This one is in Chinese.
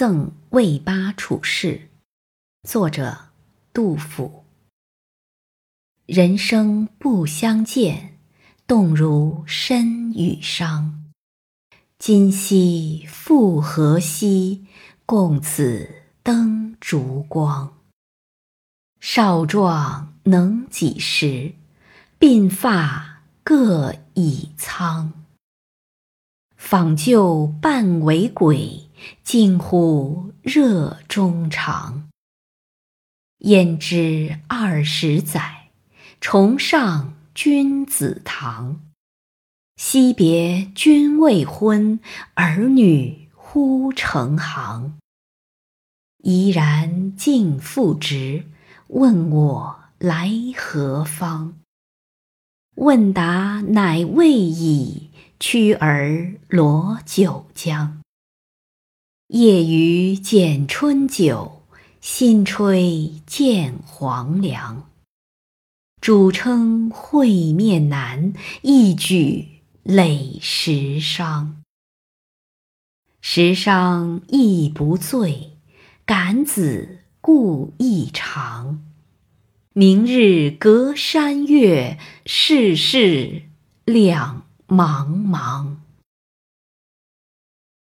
赠魏八处士，作者杜甫。人生不相见，动如身与伤。今夕复何夕，共此灯烛光。少壮能几时？鬓发各已苍。访旧半为鬼，近乎热衷肠。焉知二十载，重上君子堂。惜别君未婚，儿女忽成行。怡然敬父职，问我来何方？问答乃未已。驱儿罗九江，夜雨剪春酒，新炊见黄粱。主称会面难，一举累十觞。十觞亦不醉，感子故意长。明日隔山岳，世事两。茫茫。